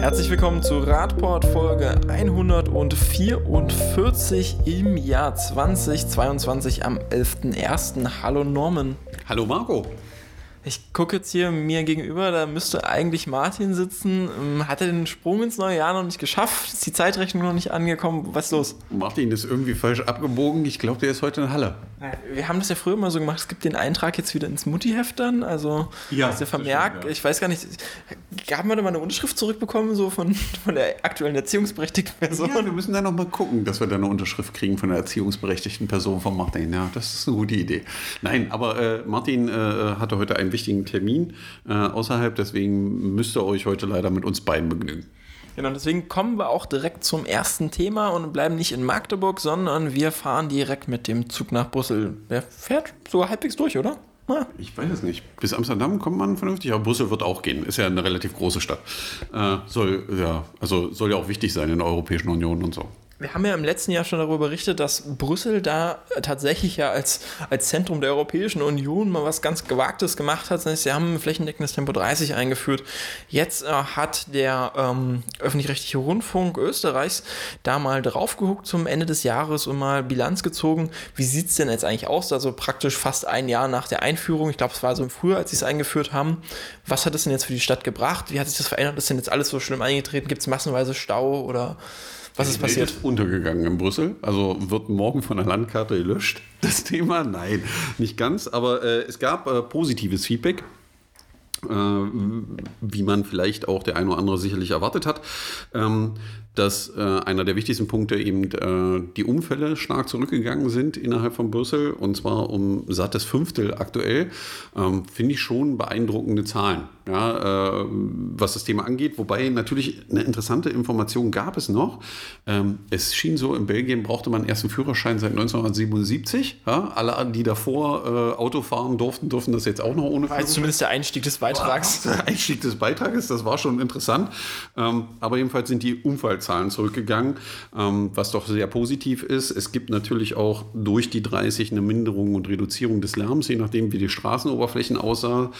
Herzlich willkommen zu Radport Folge 144 im Jahr 2022 am 11.01. Hallo Norman. Hallo Marco. Ich gucke jetzt hier mir gegenüber, da müsste eigentlich Martin sitzen. Ähm, hat er den Sprung ins neue Jahr noch nicht geschafft? Ist die Zeitrechnung noch nicht angekommen? Was ist los? Martin ist irgendwie falsch abgebogen. Ich glaube, der ist heute in Halle. Wir haben das ja früher mal so gemacht. Es gibt den Eintrag jetzt wieder ins Mutti-Heft dann. Also, ja, ist der Vermerk. Stimmt, ja. Ich weiß gar nicht, haben wir da mal eine Unterschrift zurückbekommen, so von, von der aktuellen erziehungsberechtigten Person? Ja, wir müssen da noch mal gucken, dass wir da eine Unterschrift kriegen von der erziehungsberechtigten Person von Martin. Ja, das ist eine gute Idee. Nein, aber äh, Martin äh, hatte heute einen wichtigen Termin äh, außerhalb, deswegen müsst ihr euch heute leider mit uns beiden begnügen. Genau, deswegen kommen wir auch direkt zum ersten Thema und bleiben nicht in Magdeburg, sondern wir fahren direkt mit dem Zug nach Brüssel. Der fährt so halbwegs durch, oder? Ja. Ich weiß es nicht. Bis Amsterdam kommt man vernünftig, aber Brüssel wird auch gehen. Ist ja eine relativ große Stadt. Äh, soll, ja, also soll ja auch wichtig sein in der Europäischen Union und so. Wir haben ja im letzten Jahr schon darüber berichtet, dass Brüssel da tatsächlich ja als, als Zentrum der Europäischen Union mal was ganz Gewagtes gemacht hat. Sie haben flächendeckendes Tempo 30 eingeführt. Jetzt äh, hat der ähm, öffentlich-rechtliche Rundfunk Österreichs da mal drauf geguckt zum Ende des Jahres und mal Bilanz gezogen. Wie sieht es denn jetzt eigentlich aus? Also praktisch fast ein Jahr nach der Einführung. Ich glaube, es war so im Frühjahr, als sie es eingeführt haben. Was hat es denn jetzt für die Stadt gebracht? Wie hat sich das verändert? Ist denn jetzt alles so schlimm eingetreten? Gibt es massenweise Stau oder was ist passiert? Ist untergegangen in Brüssel. Also wird morgen von der Landkarte gelöscht, das Thema? Nein, nicht ganz. Aber äh, es gab äh, positives Feedback. Äh, wie man vielleicht auch der eine oder andere sicherlich erwartet hat. Dass äh, einer der wichtigsten Punkte eben äh, die Unfälle stark zurückgegangen sind innerhalb von Brüssel und zwar um sattes Fünftel aktuell. Ähm, Finde ich schon beeindruckende Zahlen, ja, äh, was das Thema angeht. Wobei natürlich eine interessante Information gab es noch. Ähm, es schien so, in Belgien brauchte man erst einen Führerschein seit 1977. Ja? Alle, die davor äh, Auto fahren durften, durften das jetzt auch noch ohne Führerschein. Zumindest der Einstieg des Beitrags. Der Einstieg des Beitrages, das war schon interessant. Ähm, aber jedenfalls sind die Unfallzahlen Zahlen zurückgegangen, ähm, was doch sehr positiv ist. Es gibt natürlich auch durch die 30 eine Minderung und Reduzierung des Lärms, je nachdem, wie die Straßenoberflächen aussahen.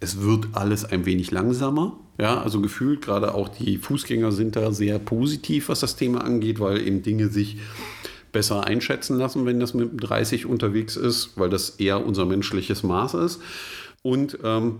Es wird alles ein wenig langsamer. Ja, also gefühlt, gerade auch die Fußgänger sind da sehr positiv, was das Thema angeht, weil eben Dinge sich besser einschätzen lassen, wenn das mit 30 unterwegs ist, weil das eher unser menschliches Maß ist. Und ähm,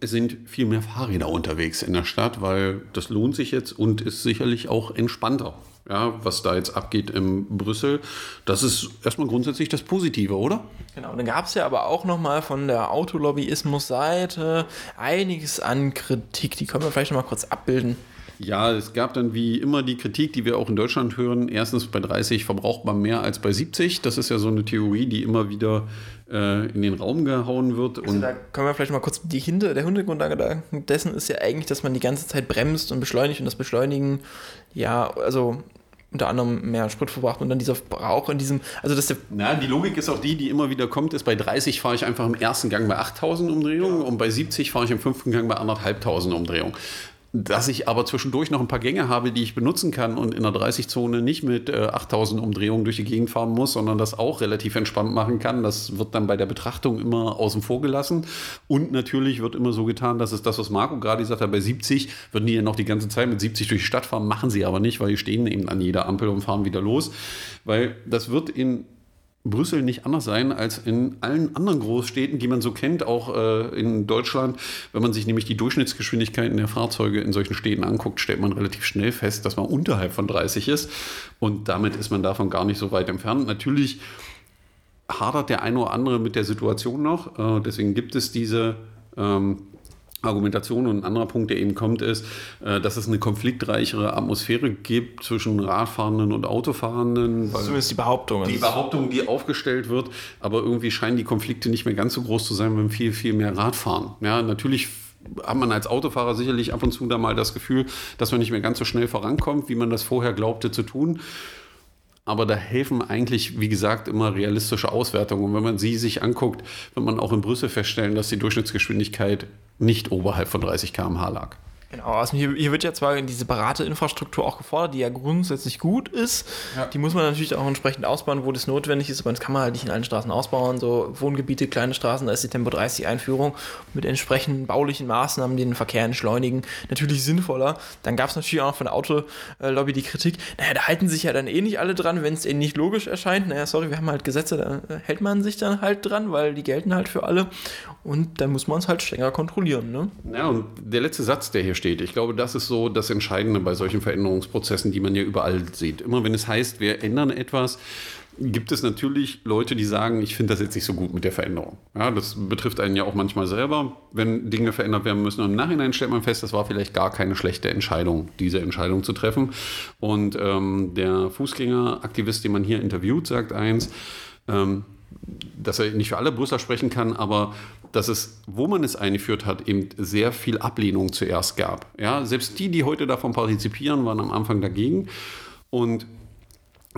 es sind viel mehr Fahrräder unterwegs in der Stadt, weil das lohnt sich jetzt und ist sicherlich auch entspannter. Ja, was da jetzt abgeht in Brüssel, das ist erstmal grundsätzlich das Positive, oder? Genau, dann gab es ja aber auch nochmal von der Autolobbyismus-Seite einiges an Kritik. Die können wir vielleicht nochmal kurz abbilden. Ja, es gab dann wie immer die Kritik, die wir auch in Deutschland hören. Erstens, bei 30 verbraucht man mehr als bei 70. Das ist ja so eine Theorie, die immer wieder äh, in den Raum gehauen wird. Also da können wir vielleicht mal kurz die Hinter, der Hintergrund dessen ist ja eigentlich, dass man die ganze Zeit bremst und beschleunigt und das Beschleunigen, ja, also unter anderem mehr Sprit verbraucht und dann dieser Verbrauch in diesem, also dass der Na, die Logik ist auch die, die immer wieder kommt, ist bei 30 fahre ich einfach im ersten Gang bei 8000 Umdrehungen ja. und bei 70 fahre ich im fünften Gang bei 1500 Umdrehungen dass ich aber zwischendurch noch ein paar Gänge habe, die ich benutzen kann und in der 30-Zone nicht mit äh, 8000 Umdrehungen durch die Gegend fahren muss, sondern das auch relativ entspannt machen kann. Das wird dann bei der Betrachtung immer außen vor gelassen. Und natürlich wird immer so getan, dass es das, was Marco gerade gesagt hat, bei 70 würden die ja noch die ganze Zeit mit 70 durch die Stadt fahren, machen sie aber nicht, weil die stehen eben an jeder Ampel und fahren wieder los. Weil das wird in Brüssel nicht anders sein als in allen anderen Großstädten, die man so kennt, auch äh, in Deutschland. Wenn man sich nämlich die Durchschnittsgeschwindigkeiten der Fahrzeuge in solchen Städten anguckt, stellt man relativ schnell fest, dass man unterhalb von 30 ist. Und damit ist man davon gar nicht so weit entfernt. Natürlich hadert der eine oder andere mit der Situation noch. Äh, deswegen gibt es diese ähm, Argumentation und ein anderer Punkt, der eben kommt, ist, äh, dass es eine konfliktreichere Atmosphäre gibt zwischen Radfahrenden und Autofahrenden. So ist die Behauptung. Die Behauptung, die aufgestellt wird, aber irgendwie scheinen die Konflikte nicht mehr ganz so groß zu sein, wenn viel, viel mehr Radfahren. Ja, natürlich hat man als Autofahrer sicherlich ab und zu da mal das Gefühl, dass man nicht mehr ganz so schnell vorankommt, wie man das vorher glaubte zu tun. Aber da helfen eigentlich, wie gesagt, immer realistische Auswertungen. Und wenn man sie sich anguckt, wird man auch in Brüssel feststellen, dass die Durchschnittsgeschwindigkeit nicht oberhalb von 30 km/h lag. Genau, also hier, hier, wird ja zwar diese separate Infrastruktur auch gefordert, die ja grundsätzlich gut ist. Ja. Die muss man natürlich auch entsprechend ausbauen, wo das notwendig ist, aber das kann man halt nicht in allen Straßen ausbauen. So Wohngebiete, kleine Straßen, da ist die Tempo 30 Einführung mit entsprechenden baulichen Maßnahmen, die den Verkehr entschleunigen, natürlich sinnvoller. Dann gab es natürlich auch von der Autolobby die Kritik, naja, da halten sich ja dann eh nicht alle dran, wenn es ihnen nicht logisch erscheint. Naja, sorry, wir haben halt Gesetze, da hält man sich dann halt dran, weil die gelten halt für alle. Und dann muss man es halt strenger kontrollieren. Ne? Ja, und der letzte Satz, der hier steht, ich glaube, das ist so das Entscheidende bei solchen Veränderungsprozessen, die man ja überall sieht. Immer wenn es heißt, wir ändern etwas, gibt es natürlich Leute, die sagen, ich finde das jetzt nicht so gut mit der Veränderung. Ja, das betrifft einen ja auch manchmal selber, wenn Dinge verändert werden müssen. Und im Nachhinein stellt man fest, das war vielleicht gar keine schlechte Entscheidung, diese Entscheidung zu treffen. Und ähm, der Fußgängeraktivist, den man hier interviewt, sagt eins, ähm, dass er nicht für alle Brüsseler sprechen kann, aber dass es, wo man es eingeführt hat, eben sehr viel Ablehnung zuerst gab. Ja, selbst die, die heute davon partizipieren, waren am Anfang dagegen. Und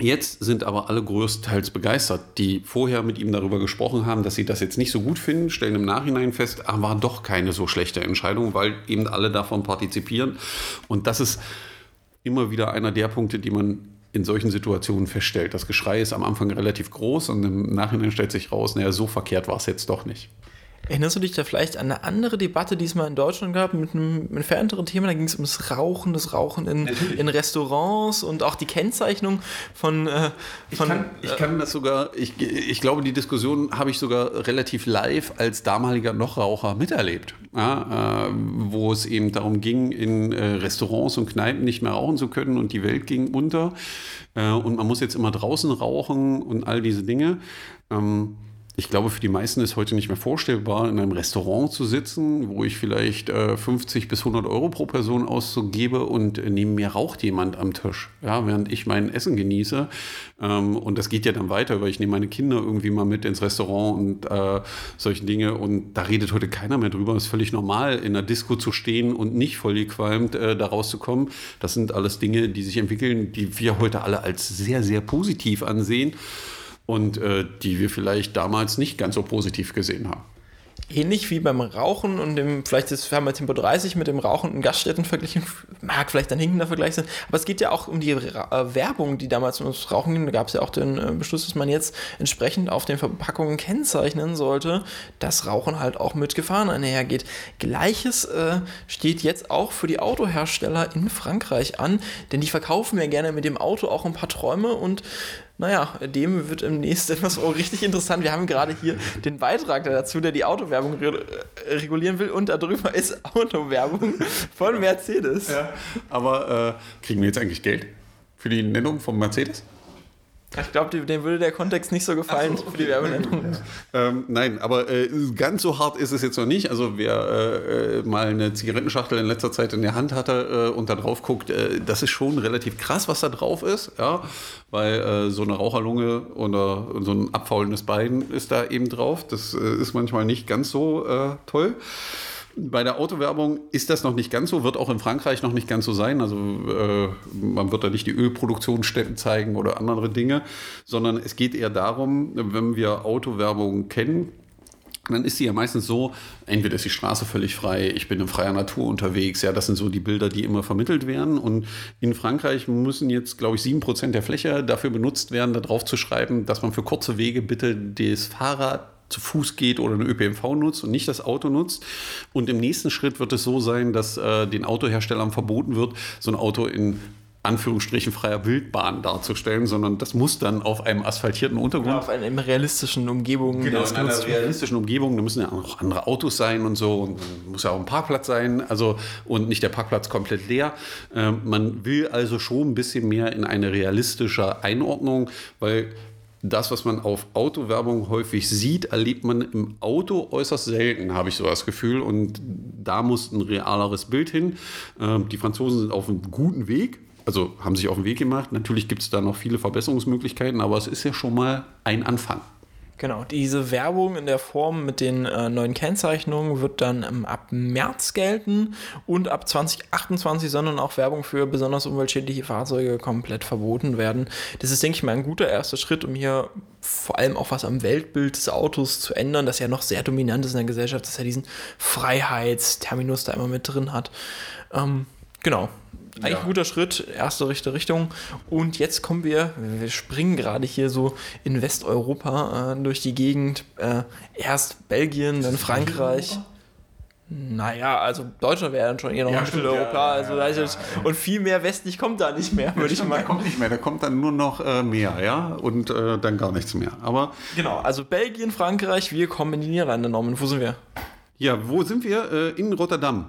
Jetzt sind aber alle größtenteils begeistert, die vorher mit ihm darüber gesprochen haben, dass sie das jetzt nicht so gut finden, stellen im Nachhinein fest, ah, war doch keine so schlechte Entscheidung, weil eben alle davon partizipieren. Und das ist immer wieder einer der Punkte, die man in solchen Situationen feststellt. Das Geschrei ist am Anfang relativ groß und im Nachhinein stellt sich raus, naja, so verkehrt war es jetzt doch nicht. Erinnerst du dich da vielleicht an eine andere Debatte, die es mal in Deutschland gab, mit einem entfernteren Thema? Da ging es ums Rauchen, das Rauchen in, in, Restaurants und auch die Kennzeichnung von. Äh, von ich, kann, ich kann das sogar, ich, ich glaube, die Diskussion habe ich sogar relativ live als damaliger Nochraucher miterlebt. Ja, äh, wo es eben darum ging, in äh, Restaurants und Kneipen nicht mehr rauchen zu können und die Welt ging unter. Äh, und man muss jetzt immer draußen rauchen und all diese Dinge. Ähm, ich glaube, für die meisten ist heute nicht mehr vorstellbar, in einem Restaurant zu sitzen, wo ich vielleicht äh, 50 bis 100 Euro pro Person auszugebe und äh, neben mir raucht jemand am Tisch, ja, während ich mein Essen genieße. Ähm, und das geht ja dann weiter, weil ich nehme meine Kinder irgendwie mal mit ins Restaurant und äh, solche Dinge. Und da redet heute keiner mehr drüber. Es ist völlig normal, in einer Disco zu stehen und nicht voll gequalmt äh, da rauszukommen. Das sind alles Dinge, die sich entwickeln, die wir heute alle als sehr, sehr positiv ansehen und äh, die wir vielleicht damals nicht ganz so positiv gesehen haben ähnlich wie beim Rauchen und dem, vielleicht ist, haben wir Tempo 30 mit dem Rauchen in Gaststätten verglichen, mag vielleicht ein hinkender Vergleich sein, aber es geht ja auch um die äh, Werbung, die damals ums Rauchen ging. Da gab es ja auch den äh, Beschluss, dass man jetzt entsprechend auf den Verpackungen kennzeichnen sollte, dass Rauchen halt auch mit Gefahren einhergeht. Gleiches äh, steht jetzt auch für die Autohersteller in Frankreich an, denn die verkaufen ja gerne mit dem Auto auch ein paar Träume und naja, dem wird im nächsten etwas oh, richtig interessant. Wir haben gerade hier den Beitrag dazu, der die Autowerbung re äh, regulieren will und darüber ist Autowerbung von Mercedes. Ja, aber äh, kriegen wir jetzt eigentlich Geld für die Nennung von Mercedes? Ich glaube, dem würde der Kontext nicht so gefallen so, okay. für die Werbenennung. ähm, nein, aber äh, ganz so hart ist es jetzt noch nicht. Also wer äh, äh, mal eine Zigarettenschachtel in letzter Zeit in der Hand hatte äh, und da drauf guckt, äh, das ist schon relativ krass, was da drauf ist. Ja? Weil äh, so eine Raucherlunge oder so ein abfaulendes Bein ist da eben drauf. Das ist manchmal nicht ganz so toll. Bei der Autowerbung ist das noch nicht ganz so, wird auch in Frankreich noch nicht ganz so sein. Also äh, man wird da nicht die Ölproduktionsstätten zeigen oder andere Dinge, sondern es geht eher darum, wenn wir Autowerbung kennen, dann ist sie ja meistens so, entweder ist die Straße völlig frei, ich bin in freier Natur unterwegs, ja, das sind so die Bilder, die immer vermittelt werden. Und in Frankreich müssen jetzt, glaube ich, sieben Prozent der Fläche dafür benutzt werden, darauf zu schreiben, dass man für kurze Wege bitte das Fahrrad zu Fuß geht oder eine ÖPNV nutzt und nicht das Auto nutzt. Und im nächsten Schritt wird es so sein, dass äh, den Autoherstellern verboten wird, so ein Auto in Anführungsstrichen freier Wildbahn darzustellen, sondern das muss dann auf einem asphaltierten Untergrund. Ja, auf einer realistischen Umgebung. Genau, in einer realistischen Umgebung. Da müssen ja auch andere Autos sein und so. Und muss ja auch ein Parkplatz sein. Also, und nicht der Parkplatz komplett leer. Ähm, man will also schon ein bisschen mehr in eine realistische Einordnung, weil das, was man auf Autowerbung häufig sieht, erlebt man im Auto äußerst selten, habe ich so das Gefühl. Und da muss ein realeres Bild hin. Ähm, die Franzosen sind auf einem guten Weg, also haben sich auf den Weg gemacht. Natürlich gibt es da noch viele Verbesserungsmöglichkeiten, aber es ist ja schon mal ein Anfang. Genau, diese Werbung in der Form mit den äh, neuen Kennzeichnungen wird dann ähm, ab März gelten und ab 2028 sondern auch Werbung für besonders umweltschädliche Fahrzeuge komplett verboten werden. Das ist, denke ich mal, ein guter erster Schritt, um hier vor allem auch was am Weltbild des Autos zu ändern, das ja noch sehr dominant ist in der Gesellschaft, dass er diesen Freiheitsterminus da immer mit drin hat. Ähm, genau, eigentlich ja. ein guter Schritt, erste richtige Richtung. Und jetzt kommen wir, wir springen gerade hier so in Westeuropa äh, durch die Gegend. Äh, erst Belgien, dann Frankreich. Naja, also Deutschland wäre dann schon eher noch ja, Mitteleuropa. Ja, also ja, ja, und viel mehr westlich kommt da nicht mehr, würde ich mal. Da kommt nicht mehr, da kommt dann nur noch äh, mehr, ja, und äh, dann gar nichts mehr. Aber genau, also Belgien, Frankreich, wir kommen in die Niederlande, Norman. Wo sind wir? Ja, wo sind wir? Äh, in Rotterdam.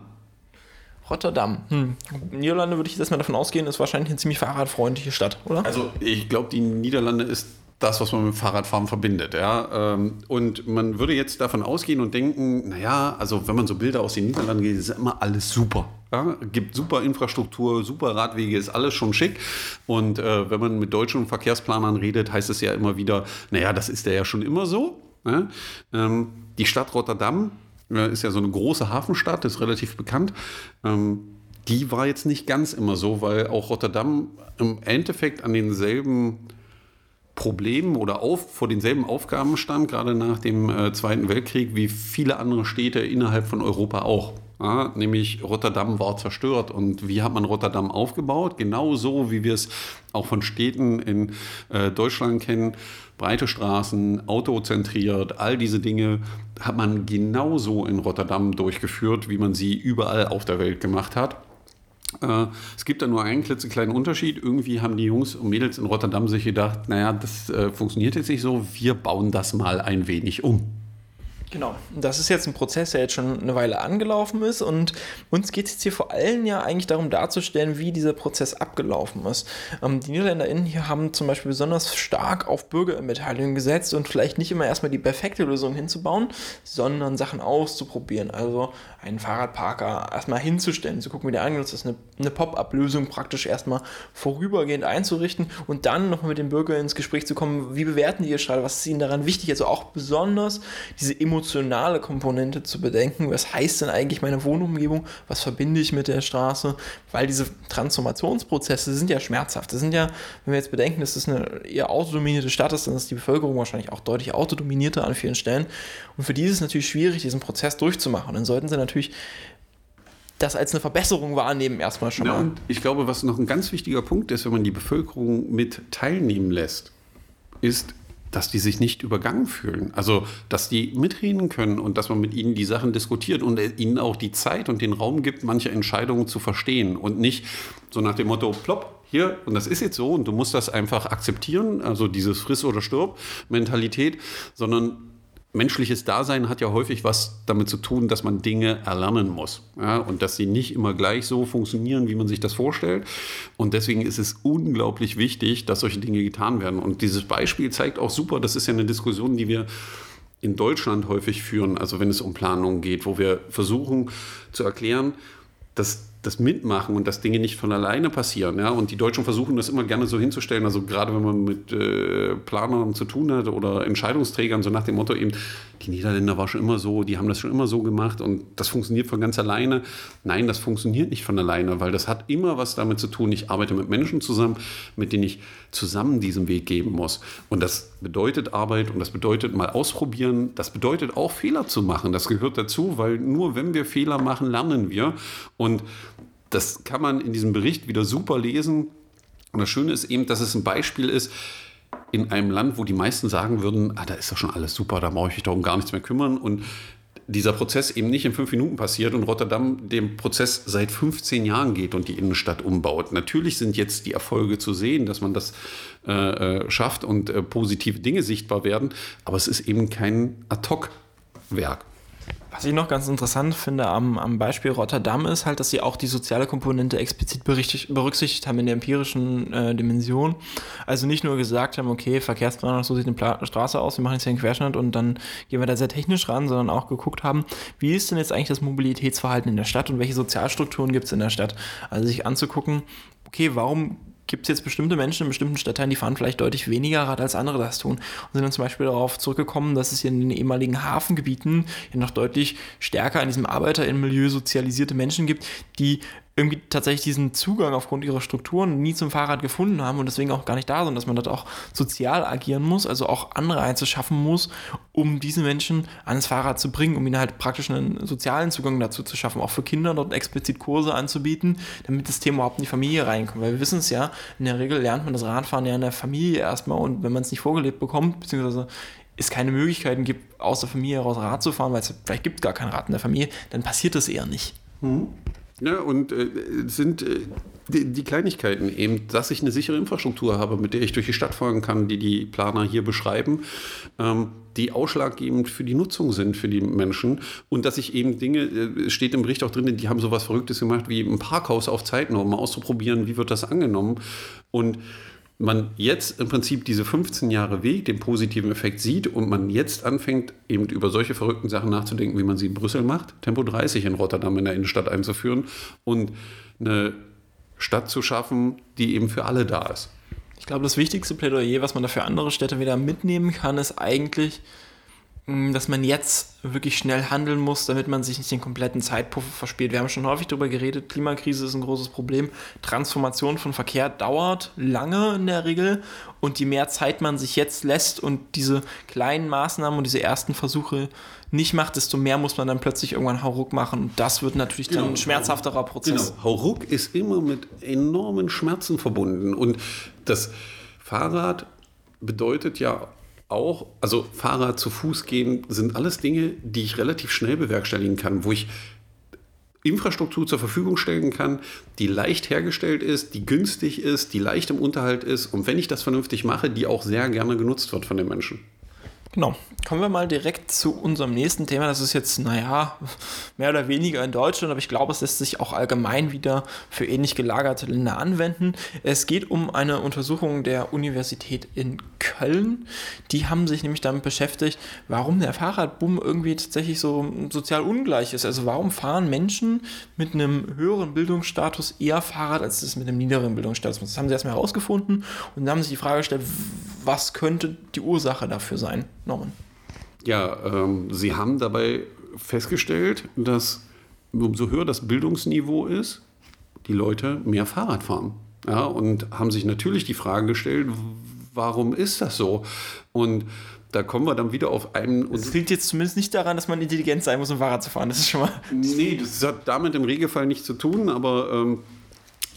Rotterdam. Hm. Niederlande würde ich jetzt erstmal davon ausgehen, ist wahrscheinlich eine ziemlich fahrradfreundliche Stadt, oder? Also ich glaube, die Niederlande ist das, was man mit Fahrradfahren verbindet. Ja? Ähm, und man würde jetzt davon ausgehen und denken, naja, also wenn man so Bilder aus den Niederlanden geht, ist immer alles super. Ja? Gibt super Infrastruktur, super Radwege, ist alles schon schick. Und äh, wenn man mit deutschen Verkehrsplanern redet, heißt es ja immer wieder, naja, das ist ja schon immer so. Ja? Ähm, die Stadt Rotterdam ist ja so eine große Hafenstadt, ist relativ bekannt. Ähm, die war jetzt nicht ganz immer so, weil auch Rotterdam im Endeffekt an denselben Problemen oder auf, vor denselben Aufgaben stand, gerade nach dem äh, Zweiten Weltkrieg, wie viele andere Städte innerhalb von Europa auch. Ja, nämlich Rotterdam war zerstört. Und wie hat man Rotterdam aufgebaut? Genauso wie wir es auch von Städten in äh, Deutschland kennen. Breite Straßen, autozentriert, all diese Dinge hat man genauso in Rotterdam durchgeführt, wie man sie überall auf der Welt gemacht hat. Äh, es gibt da nur einen klitzekleinen Unterschied. Irgendwie haben die Jungs und Mädels in Rotterdam sich gedacht, naja, das äh, funktioniert jetzt nicht so, wir bauen das mal ein wenig um. Genau, das ist jetzt ein Prozess, der jetzt schon eine Weile angelaufen ist. Und uns geht es jetzt hier vor allem ja eigentlich darum darzustellen, wie dieser Prozess abgelaufen ist. Ähm, die NiederländerInnen hier haben zum Beispiel besonders stark auf Bürgerbeteiligung gesetzt und vielleicht nicht immer erstmal die perfekte Lösung hinzubauen, sondern Sachen auszuprobieren. Also einen Fahrradparker erstmal hinzustellen, zu gucken, wie der angenutzt ist, eine, eine Pop-up-Lösung praktisch erstmal vorübergehend einzurichten und dann nochmal mit dem Bürger ins Gespräch zu kommen, wie bewerten die ihr Stadt, was ist ihnen daran wichtig, also auch besonders diese emotionale Komponente zu bedenken, was heißt denn eigentlich meine Wohnumgebung, was verbinde ich mit der Straße, weil diese Transformationsprozesse sind ja schmerzhaft, das sind ja, wenn wir jetzt bedenken, dass das eine eher autodominierte Stadt ist, dann ist die Bevölkerung wahrscheinlich auch deutlich autodominierter an vielen Stellen. Und für die ist es natürlich schwierig, diesen Prozess durchzumachen. Und dann sollten sie natürlich natürlich das als eine Verbesserung wahrnehmen, erstmal schon ja, mal. Und ich glaube, was noch ein ganz wichtiger Punkt ist, wenn man die Bevölkerung mit teilnehmen lässt, ist, dass die sich nicht übergangen fühlen. Also, dass die mitreden können und dass man mit ihnen die Sachen diskutiert und ihnen auch die Zeit und den Raum gibt, manche Entscheidungen zu verstehen und nicht so nach dem Motto, plopp, hier, und das ist jetzt so und du musst das einfach akzeptieren, also dieses Friss- oder Stirb-Mentalität, sondern menschliches Dasein hat ja häufig was damit zu tun, dass man Dinge erlernen muss. Ja, und dass sie nicht immer gleich so funktionieren, wie man sich das vorstellt. Und deswegen ist es unglaublich wichtig, dass solche Dinge getan werden. Und dieses Beispiel zeigt auch super, das ist ja eine Diskussion, die wir in Deutschland häufig führen, also wenn es um Planungen geht, wo wir versuchen zu erklären, dass das Mitmachen und dass Dinge nicht von alleine passieren. Ja? Und die Deutschen versuchen das immer gerne so hinzustellen, also gerade wenn man mit äh, Planern zu tun hat oder Entscheidungsträgern, so nach dem Motto eben, die Niederländer war schon immer so, die haben das schon immer so gemacht und das funktioniert von ganz alleine. Nein, das funktioniert nicht von alleine, weil das hat immer was damit zu tun, ich arbeite mit Menschen zusammen, mit denen ich zusammen diesen Weg geben muss. Und das bedeutet Arbeit und das bedeutet mal ausprobieren, das bedeutet auch Fehler zu machen, das gehört dazu, weil nur wenn wir Fehler machen, lernen wir und das kann man in diesem Bericht wieder super lesen. Und das Schöne ist eben, dass es ein Beispiel ist, in einem Land, wo die meisten sagen würden, ah, da ist doch schon alles super, da brauche ich mich darum gar nichts mehr kümmern. Und dieser Prozess eben nicht in fünf Minuten passiert und Rotterdam dem Prozess seit 15 Jahren geht und die Innenstadt umbaut. Natürlich sind jetzt die Erfolge zu sehen, dass man das äh, äh schafft und äh, positive Dinge sichtbar werden, aber es ist eben kein Ad-Hoc-Werk. Was ich noch ganz interessant finde am, am Beispiel Rotterdam ist halt, dass sie auch die soziale Komponente explizit berücksichtigt haben in der empirischen äh, Dimension. Also nicht nur gesagt haben, okay, Verkehrsplanung, so sieht eine Pla Straße aus, wir machen jetzt hier einen Querschnitt und dann gehen wir da sehr technisch ran, sondern auch geguckt haben, wie ist denn jetzt eigentlich das Mobilitätsverhalten in der Stadt und welche Sozialstrukturen gibt es in der Stadt. Also sich anzugucken, okay, warum gibt es jetzt bestimmte Menschen in bestimmten Stadtteilen, die fahren vielleicht deutlich weniger Rad als andere das tun. Und sind dann zum Beispiel darauf zurückgekommen, dass es hier in den ehemaligen Hafengebieten ja noch deutlich stärker in diesem Arbeiterinnenmilieu sozialisierte Menschen gibt, die irgendwie tatsächlich diesen Zugang aufgrund ihrer Strukturen nie zum Fahrrad gefunden haben und deswegen auch gar nicht da sind, dass man dort auch sozial agieren muss, also auch Anreize schaffen muss, um diese Menschen ans Fahrrad zu bringen, um ihnen halt praktisch einen sozialen Zugang dazu zu schaffen, auch für Kinder dort explizit Kurse anzubieten, damit das Thema überhaupt in die Familie reinkommt. Weil wir wissen es ja, in der Regel lernt man das Radfahren ja in der Familie erstmal und wenn man es nicht vorgelebt bekommt, beziehungsweise es keine Möglichkeiten gibt, aus der Familie heraus Rad zu fahren, weil es vielleicht gibt gar kein Rad in der Familie, dann passiert das eher nicht. Mhm. Ja, und äh, sind äh, die, die, Kleinigkeiten eben, dass ich eine sichere Infrastruktur habe, mit der ich durch die Stadt fahren kann, die die Planer hier beschreiben, ähm, die ausschlaggebend für die Nutzung sind für die Menschen. Und dass ich eben Dinge, äh, steht im Bericht auch drin, die haben sowas Verrücktes gemacht wie ein Parkhaus auf Zeiten, um mal auszuprobieren, wie wird das angenommen. Und man jetzt im Prinzip diese 15 Jahre Weg, den positiven Effekt sieht und man jetzt anfängt, eben über solche verrückten Sachen nachzudenken, wie man sie in Brüssel macht, Tempo 30 in Rotterdam in der Innenstadt einzuführen und eine Stadt zu schaffen, die eben für alle da ist. Ich glaube, das wichtigste Plädoyer, was man da für andere Städte wieder mitnehmen kann, ist eigentlich, dass man jetzt wirklich schnell handeln muss, damit man sich nicht den kompletten Zeitpuffer verspielt. Wir haben schon häufig darüber geredet, Klimakrise ist ein großes Problem. Transformation von Verkehr dauert lange in der Regel und je mehr Zeit man sich jetzt lässt und diese kleinen Maßnahmen und diese ersten Versuche nicht macht, desto mehr muss man dann plötzlich irgendwann Hauruck machen. Und das wird natürlich dann genau. ein schmerzhafterer Prozess. Genau. Hauruck ist immer mit enormen Schmerzen verbunden und das Fahrrad bedeutet ja auch, also Fahrrad zu Fuß gehen, sind alles Dinge, die ich relativ schnell bewerkstelligen kann, wo ich Infrastruktur zur Verfügung stellen kann, die leicht hergestellt ist, die günstig ist, die leicht im Unterhalt ist und wenn ich das vernünftig mache, die auch sehr gerne genutzt wird von den Menschen. Genau. Kommen wir mal direkt zu unserem nächsten Thema. Das ist jetzt, naja, mehr oder weniger in Deutschland, aber ich glaube, es lässt sich auch allgemein wieder für ähnlich gelagerte Länder anwenden. Es geht um eine Untersuchung der Universität in Köln. Die haben sich nämlich damit beschäftigt, warum der Fahrradboom irgendwie tatsächlich so sozial ungleich ist. Also warum fahren Menschen mit einem höheren Bildungsstatus eher Fahrrad als das mit einem niederen Bildungsstatus? Das haben sie erstmal herausgefunden und dann haben sich die Frage gestellt, was könnte die Ursache dafür sein? Norman? Ja, ähm, Sie haben dabei festgestellt, dass umso höher das Bildungsniveau ist, die Leute mehr Fahrrad fahren. Ja, und haben sich natürlich die Frage gestellt, warum ist das so? Und da kommen wir dann wieder auf einen. Das klingt jetzt zumindest nicht daran, dass man intelligent sein muss, um Fahrrad zu fahren. Das ist schon mal. Nee, das hat damit im Regelfall nichts zu tun, aber ähm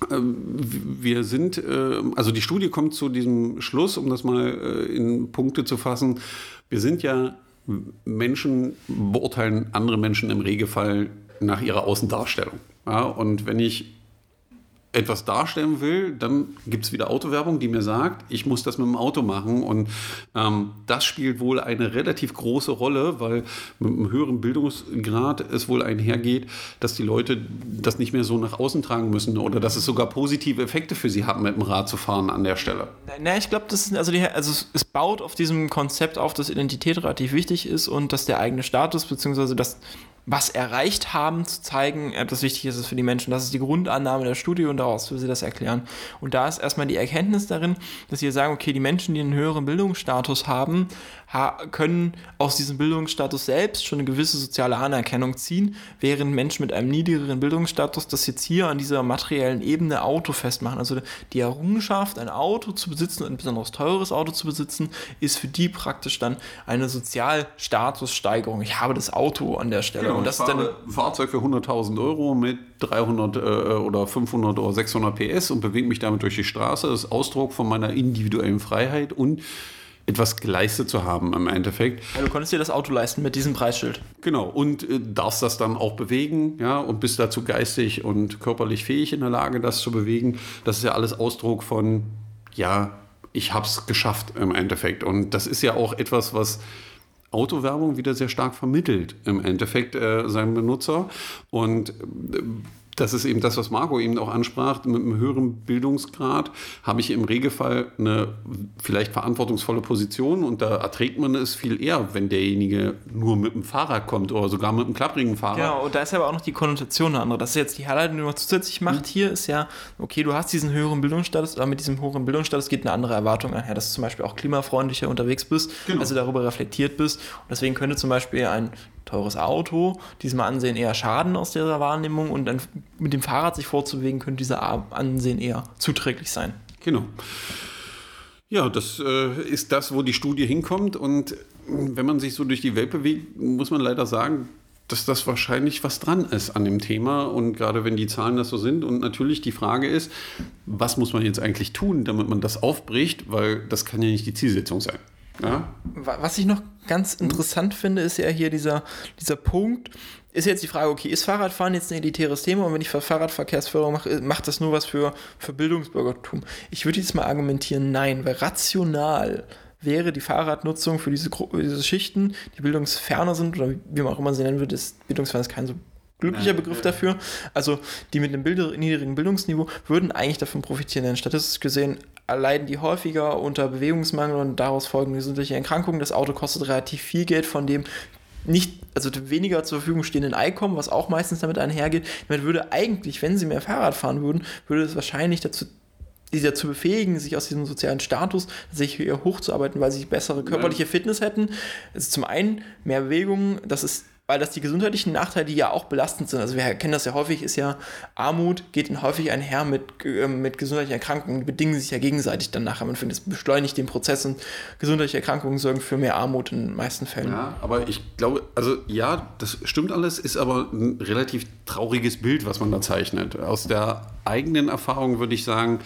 wir sind, äh, also die Studie kommt zu diesem Schluss, um das mal äh, in Punkte zu fassen. Wir sind ja Menschen, beurteilen andere Menschen im Regelfall nach ihrer Außendarstellung. Ja, und wenn ich etwas darstellen will, dann gibt es wieder Autowerbung, die mir sagt, ich muss das mit dem Auto machen. Und ähm, das spielt wohl eine relativ große Rolle, weil mit einem höheren Bildungsgrad es wohl einhergeht, dass die Leute das nicht mehr so nach außen tragen müssen oder dass es sogar positive Effekte für sie hat, mit dem Rad zu fahren an der Stelle. Na, ich glaube, das ist, also, die, also es baut auf diesem Konzept auf, dass Identität relativ wichtig ist und dass der eigene Status, beziehungsweise das was erreicht haben, zu zeigen, äh, das wichtig ist für die Menschen. Das ist die Grundannahme der Studie und daraus will sie das erklären. Und da ist erstmal die Erkenntnis darin, dass sie sagen, okay, die Menschen, die einen höheren Bildungsstatus haben, können aus diesem Bildungsstatus selbst schon eine gewisse soziale Anerkennung ziehen, während Menschen mit einem niedrigeren Bildungsstatus das jetzt hier an dieser materiellen Ebene Auto festmachen. Also die Errungenschaft, ein Auto zu besitzen, ein besonders teures Auto zu besitzen, ist für die praktisch dann eine Sozialstatussteigerung. Ich habe das Auto an der Stelle. Genau, und das ist dann ein Fahrzeug für 100.000 Euro mit 300 äh, oder 500 oder 600 PS und bewege mich damit durch die Straße. Das ist Ausdruck von meiner individuellen Freiheit und etwas geleistet zu haben im Endeffekt. Ja, du konntest dir das Auto leisten mit diesem Preisschild. Genau, und äh, darfst das dann auch bewegen, ja, und bist dazu geistig und körperlich fähig in der Lage, das zu bewegen. Das ist ja alles Ausdruck von, ja, ich habe es geschafft im Endeffekt. Und das ist ja auch etwas, was Autowerbung wieder sehr stark vermittelt im Endeffekt äh, seinem Benutzer. Und äh, das ist eben das, was Marco eben auch ansprach. Mit einem höheren Bildungsgrad habe ich im Regelfall eine vielleicht verantwortungsvolle Position und da erträgt man es viel eher, wenn derjenige nur mit dem Fahrrad kommt oder sogar mit einem klapprigen Fahrrad. Genau, und da ist aber auch noch die Konnotation eine andere. Das ist jetzt die Herleitung, die man zusätzlich macht mhm. hier, ist ja, okay, du hast diesen höheren Bildungsstatus, aber mit diesem höheren Bildungsstatus geht eine andere Erwartung einher, dass du zum Beispiel auch klimafreundlicher unterwegs bist, genau. also darüber reflektiert bist. Und deswegen könnte zum Beispiel ein teures Auto, diesem Ansehen eher schaden aus dieser Wahrnehmung und dann mit dem Fahrrad sich vorzubewegen, könnte dieser Ansehen eher zuträglich sein. Genau. Ja, das äh, ist das, wo die Studie hinkommt. Und wenn man sich so durch die Welt bewegt, muss man leider sagen, dass das wahrscheinlich was dran ist an dem Thema. Und gerade wenn die Zahlen das so sind. Und natürlich die Frage ist, was muss man jetzt eigentlich tun, damit man das aufbricht? Weil das kann ja nicht die Zielsetzung sein. Ja? Was ich noch ganz interessant finde, ist ja hier dieser, dieser Punkt. Ist jetzt die Frage, okay, ist Fahrradfahren jetzt ein elitäres Thema und wenn ich Fahrradverkehrsförderung mache, macht das nur was für, für Bildungsbürgertum? Ich würde jetzt mal argumentieren, nein, weil rational wäre die Fahrradnutzung für diese, diese Schichten, die bildungsferner sind oder wie man auch immer sie nennen würde, ist bildungsfern ist kein so glücklicher Begriff dafür. Also die mit einem niedrigen Bildungsniveau würden eigentlich davon profitieren, denn statistisch gesehen leiden die häufiger unter Bewegungsmangel und daraus folgende gesundheitliche Erkrankungen. Das Auto kostet relativ viel Geld, von dem nicht, also weniger zur Verfügung stehenden Einkommen, was auch meistens damit einhergeht. Man würde eigentlich, wenn sie mehr Fahrrad fahren würden, würde es wahrscheinlich dazu die dazu befähigen, sich aus diesem sozialen Status sich hier hochzuarbeiten, weil sie bessere körperliche Fitness hätten. Ist zum einen mehr Bewegung, das ist weil das die gesundheitlichen Nachteile, die ja auch belastend sind, also wir kennen das ja häufig, ist ja, Armut geht dann häufig einher mit, äh, mit gesundheitlichen Erkrankungen, die bedingen sich ja gegenseitig dann nachher. Man findet, es beschleunigt den Prozess und gesundheitliche Erkrankungen sorgen für mehr Armut in den meisten Fällen. Ja, aber ich glaube, also ja, das stimmt alles, ist aber ein relativ trauriges Bild, was man da zeichnet. Aus der eigenen Erfahrung würde ich sagen,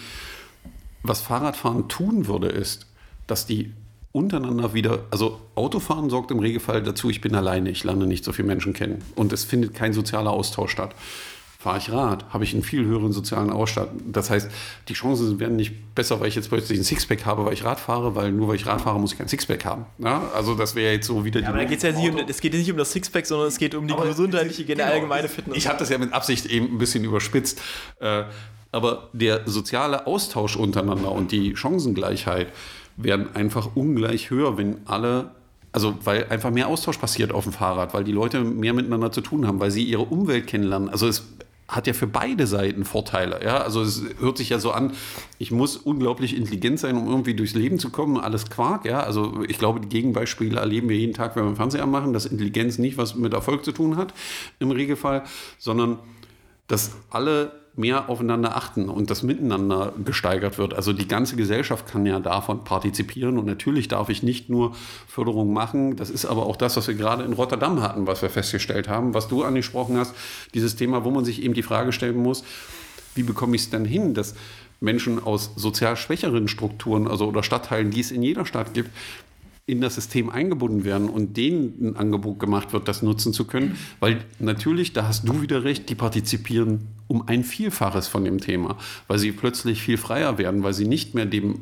was Fahrradfahren tun würde, ist, dass die untereinander wieder, also Autofahren sorgt im Regelfall dazu, ich bin alleine, ich lerne nicht so viele Menschen kennen und es findet kein sozialer Austausch statt. Fahre ich Rad, habe ich einen viel höheren sozialen Austausch. Das heißt, die Chancen werden nicht besser, weil ich jetzt plötzlich ein Sixpack habe, weil ich Rad fahre, weil nur weil ich Rad fahre, muss ich kein Sixpack haben. Ja, also das wäre jetzt so wieder ja, die. Aber da geht's ja nicht um, es geht nicht um das Sixpack, sondern es geht um die aber gesundheitliche, genau, allgemeine Fitness. Ich habe das ja mit Absicht eben ein bisschen überspitzt. Äh, aber der soziale Austausch untereinander und die Chancengleichheit, werden einfach ungleich höher, wenn alle also weil einfach mehr Austausch passiert auf dem Fahrrad, weil die Leute mehr miteinander zu tun haben, weil sie ihre Umwelt kennenlernen. Also es hat ja für beide Seiten Vorteile. Ja? Also es hört sich ja so an, ich muss unglaublich intelligent sein, um irgendwie durchs Leben zu kommen. Alles Quark. Ja? Also ich glaube, die Gegenbeispiele erleben wir jeden Tag, wenn wir Fernseher machen, dass Intelligenz nicht was mit Erfolg zu tun hat im Regelfall, sondern dass alle mehr aufeinander achten und das Miteinander gesteigert wird. Also die ganze Gesellschaft kann ja davon partizipieren und natürlich darf ich nicht nur Förderung machen. Das ist aber auch das, was wir gerade in Rotterdam hatten, was wir festgestellt haben, was du angesprochen hast, dieses Thema, wo man sich eben die Frage stellen muss, wie bekomme ich es denn hin, dass Menschen aus sozial schwächeren Strukturen, also oder Stadtteilen, die es in jeder Stadt gibt, in das System eingebunden werden und denen ein Angebot gemacht wird, das nutzen zu können. Weil natürlich, da hast du wieder recht, die partizipieren um ein Vielfaches von dem Thema, weil sie plötzlich viel freier werden, weil sie nicht mehr dem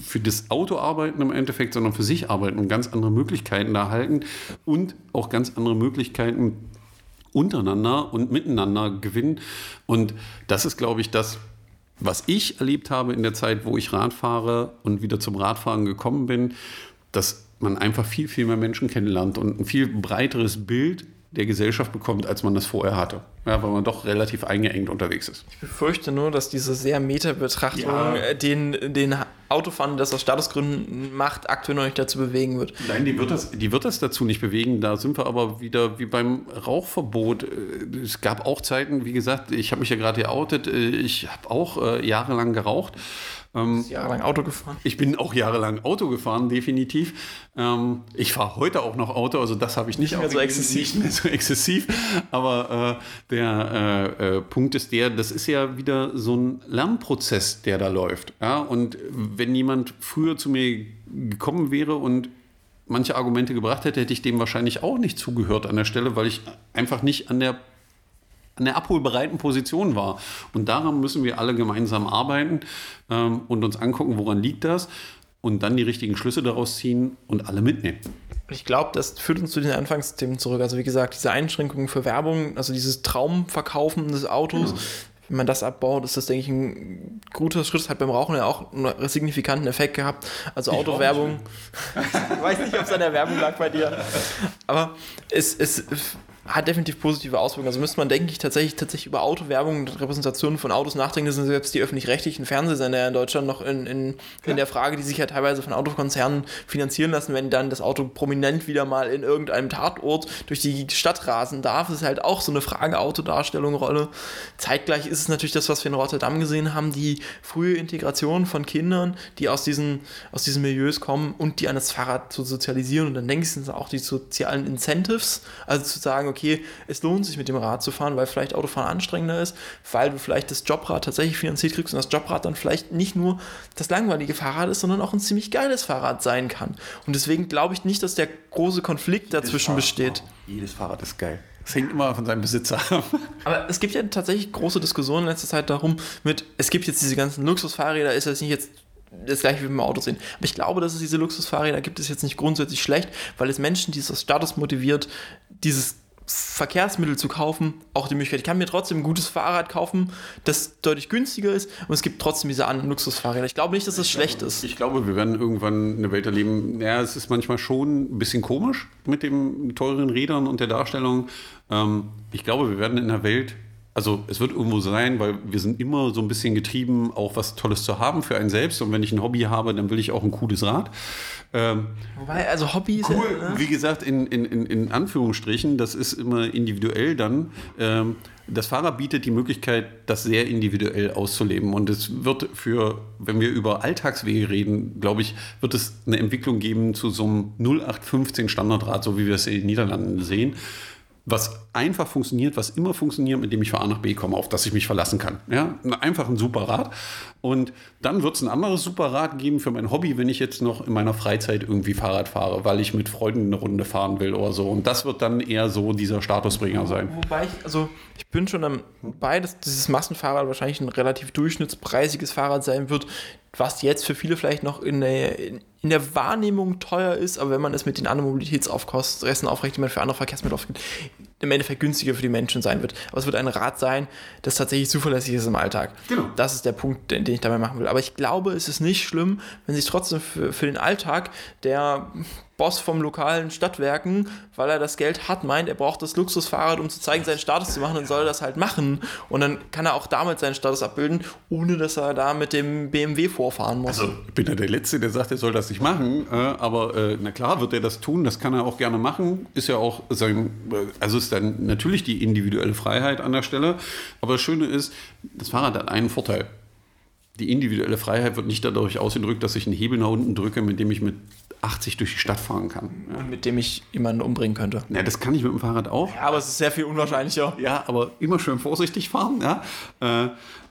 für das Auto arbeiten im Endeffekt, sondern für sich arbeiten und ganz andere Möglichkeiten erhalten und auch ganz andere Möglichkeiten untereinander und miteinander gewinnen. Und das ist, glaube ich, das, was ich erlebt habe in der Zeit, wo ich Rad fahre und wieder zum Radfahren gekommen bin, dass man einfach viel, viel mehr Menschen kennenlernt und ein viel breiteres Bild der Gesellschaft bekommt, als man das vorher hatte. Ja, weil man doch relativ eingeengt unterwegs ist. Ich befürchte nur, dass diese sehr Meta-Betrachtung ja. Äh, den, den Autofahren, das aus Statusgründen macht, aktuell noch nicht dazu bewegen wird. Nein, die wird, das, die wird das dazu nicht bewegen. Da sind wir aber wieder wie beim Rauchverbot. Äh, es gab auch Zeiten, wie gesagt, ich habe mich ja gerade geoutet, äh, ich habe auch jahrelang geraucht. Ähm, jahrelang Auto gefahren? Ich bin auch jahrelang Auto gefahren, definitiv. Ähm, ich fahre heute auch noch Auto, also das habe ich nicht, nicht mehr so exzessiv. Nicht mehr so exzessiv. Aber äh, der äh, äh, Punkt ist der, das ist ja wieder so ein Lernprozess, der da läuft. Ja? Und wenn jemand früher zu mir gekommen wäre und manche Argumente gebracht hätte, hätte ich dem wahrscheinlich auch nicht zugehört an der Stelle, weil ich einfach nicht an der an der abholbereiten Position war. Und daran müssen wir alle gemeinsam arbeiten ähm, und uns angucken, woran liegt das. und dann die richtigen Schlüsse daraus ziehen und alle mitnehmen. Ich glaube, das führt uns zu den Anfangsthemen zurück. Also wie gesagt, diese Einschränkungen für Werbung, also dieses Traumverkaufen des Autos, genau. Wenn man das abbaut, ist das, denke ich, ein guter Schritt. Das hat beim Rauchen ja auch einen signifikanten Effekt gehabt. Also Autowerbung. ich weiß nicht, ob es an der Werbung lag bei dir. Aber es, es hat definitiv positive Auswirkungen. Also müsste man, denke ich, tatsächlich, tatsächlich über Autowerbung und Repräsentationen von Autos nachdenken. Das sind selbst die öffentlich-rechtlichen Fernsehsender in Deutschland noch in, in, in der Frage, die sich ja teilweise von Autokonzernen finanzieren lassen, wenn dann das Auto prominent wieder mal in irgendeinem Tatort durch die Stadt rasen darf. Das ist halt auch so eine Frage Autodarstellung, Rolle. Zeitgleich ist es natürlich das, was wir in Rotterdam gesehen haben, die frühe Integration von Kindern, die aus diesen, aus diesen Milieus kommen und die an das Fahrrad zu sozialisieren. Und dann denke ich, sind es auch die sozialen Incentives, also zu sagen, okay, okay, es lohnt sich mit dem Rad zu fahren, weil vielleicht Autofahren anstrengender ist, weil du vielleicht das Jobrad tatsächlich finanziert kriegst und das Jobrad dann vielleicht nicht nur das langweilige Fahrrad ist, sondern auch ein ziemlich geiles Fahrrad sein kann. Und deswegen glaube ich nicht, dass der große Konflikt dazwischen Fahrrad, besteht. Jedes Fahrrad ist geil. Das hängt immer von seinem Besitzer ab. Aber es gibt ja tatsächlich große Diskussionen in letzter Zeit darum, mit, es gibt jetzt diese ganzen Luxusfahrräder, ist das nicht jetzt das gleiche wie beim Auto sehen. Aber ich glaube, dass es diese Luxusfahrräder gibt es jetzt nicht grundsätzlich schlecht, weil es Menschen dieses Status motiviert, dieses Verkehrsmittel zu kaufen, auch die Möglichkeit, ich kann mir trotzdem ein gutes Fahrrad kaufen, das deutlich günstiger ist und es gibt trotzdem diese anderen Luxusfahrräder. Ich glaube nicht, dass das ich schlecht glaube, ist. Ich glaube, wir werden irgendwann eine Welt erleben, ja, es ist manchmal schon ein bisschen komisch mit den teuren Rädern und der Darstellung. Ähm, ich glaube, wir werden in einer Welt also es wird irgendwo sein, weil wir sind immer so ein bisschen getrieben, auch was Tolles zu haben für einen selbst. Und wenn ich ein Hobby habe, dann will ich auch ein cooles Rad. Ähm, Wobei, also Hobby ist cool, ja, ne? Wie gesagt, in, in, in Anführungsstrichen, das ist immer individuell dann. Ähm, das Fahrrad bietet die Möglichkeit, das sehr individuell auszuleben. Und es wird für, wenn wir über Alltagswege reden, glaube ich, wird es eine Entwicklung geben zu so einem 0815 Standardrad, so wie wir es in den Niederlanden sehen was einfach funktioniert, was immer funktioniert, mit dem ich von A nach B komme, auf das ich mich verlassen kann. Ja? Einfach ein super Rad. Und dann wird es ein anderes super Rad geben für mein Hobby, wenn ich jetzt noch in meiner Freizeit irgendwie Fahrrad fahre, weil ich mit Freunden eine Runde fahren will oder so. Und das wird dann eher so dieser Statusbringer sein. Wobei ich, also ich bin schon dabei, dass dieses Massenfahrrad wahrscheinlich ein relativ durchschnittspreisiges Fahrrad sein wird, was jetzt für viele vielleicht noch in der, der Wahrnehmung teuer ist, aber wenn man es mit den anderen Mobilitätsaufkosten aufrechnet, die man für andere Verkehrsmittel aufgibt, im Endeffekt günstiger für die Menschen sein wird. Aber es wird ein Rad sein, das tatsächlich zuverlässig ist im Alltag. Genau. Das ist der Punkt, den, den ich dabei machen will. Aber ich glaube, es ist nicht schlimm, wenn sich trotzdem für, für den Alltag der Boss vom lokalen Stadtwerken, weil er das Geld hat, meint, er braucht das Luxusfahrrad, um zu zeigen, seinen Status zu machen, dann soll er das halt machen. Und dann kann er auch damit seinen Status abbilden, ohne dass er da mit dem BMW vorfahren muss. Also, ich bin ja der Letzte, der sagt, er soll das nicht machen. Äh, aber äh, na klar wird er das tun, das kann er auch gerne machen. Ist ja auch sein, äh, also ist dann natürlich die individuelle Freiheit an der Stelle. Aber das Schöne ist, das Fahrrad hat einen Vorteil die individuelle Freiheit wird nicht dadurch ausgedrückt, dass ich einen Hebel nach unten drücke, mit dem ich mit 80 durch die Stadt fahren kann. Ja. Mit dem ich jemanden umbringen könnte. Ja, das kann ich mit dem Fahrrad auch. Ja, aber es ist sehr viel unwahrscheinlicher. Ja, aber immer schön vorsichtig fahren. Ja. Äh,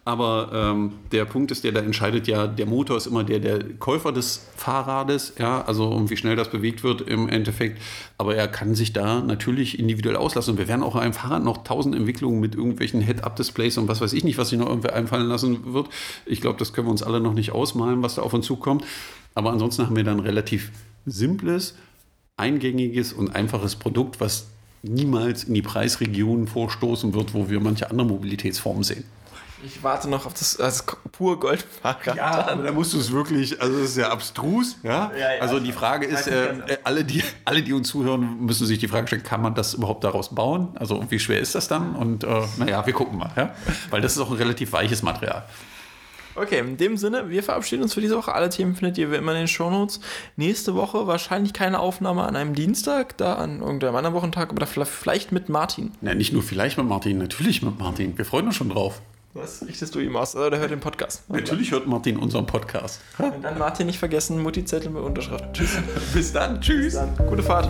aber ähm, der Punkt ist, der da entscheidet ja, der Motor ist immer der, der Käufer des Fahrrades, ja, also um wie schnell das bewegt wird im Endeffekt. Aber er kann sich da natürlich individuell auslassen. Und wir werden auch an einem Fahrrad noch tausend Entwicklungen mit irgendwelchen Head-Up-Displays und was weiß ich nicht, was sich noch irgendwie einfallen lassen wird. Ich glaube, das können wir uns alle noch nicht ausmalen, was da auf uns zukommt. Aber ansonsten haben wir dann ein relativ simples, eingängiges und einfaches Produkt, was niemals in die Preisregionen vorstoßen wird, wo wir manche andere Mobilitätsformen sehen. Ich warte noch auf das, das pur Goldfahrrad. Ja, aber da musst du es wirklich, also es ist ja abstrus. Ja? ja, ja also die Frage ist, äh, alle, die, alle, die uns zuhören, müssen sich die Frage stellen, kann man das überhaupt daraus bauen? Also wie schwer ist das dann? Und äh, naja, wir gucken mal. Ja? Weil das ist auch ein relativ weiches Material. Okay, in dem Sinne, wir verabschieden uns für diese Woche. Alle Themen findet ihr wie immer in den Shownotes. Nächste Woche wahrscheinlich keine Aufnahme an einem Dienstag, da an irgendeinem anderen Wochentag, aber vielleicht mit Martin. Ja, nicht nur vielleicht mit Martin, natürlich mit Martin. Wir freuen uns schon drauf. Was richtest du ihm aus? Oder hört den Podcast? Natürlich hört Martin unseren Podcast. Und dann Martin nicht vergessen, Mutti-Zettel mit Unterschrift. Tschüss. Bis dann. Tschüss. Bis dann. Gute Fahrt.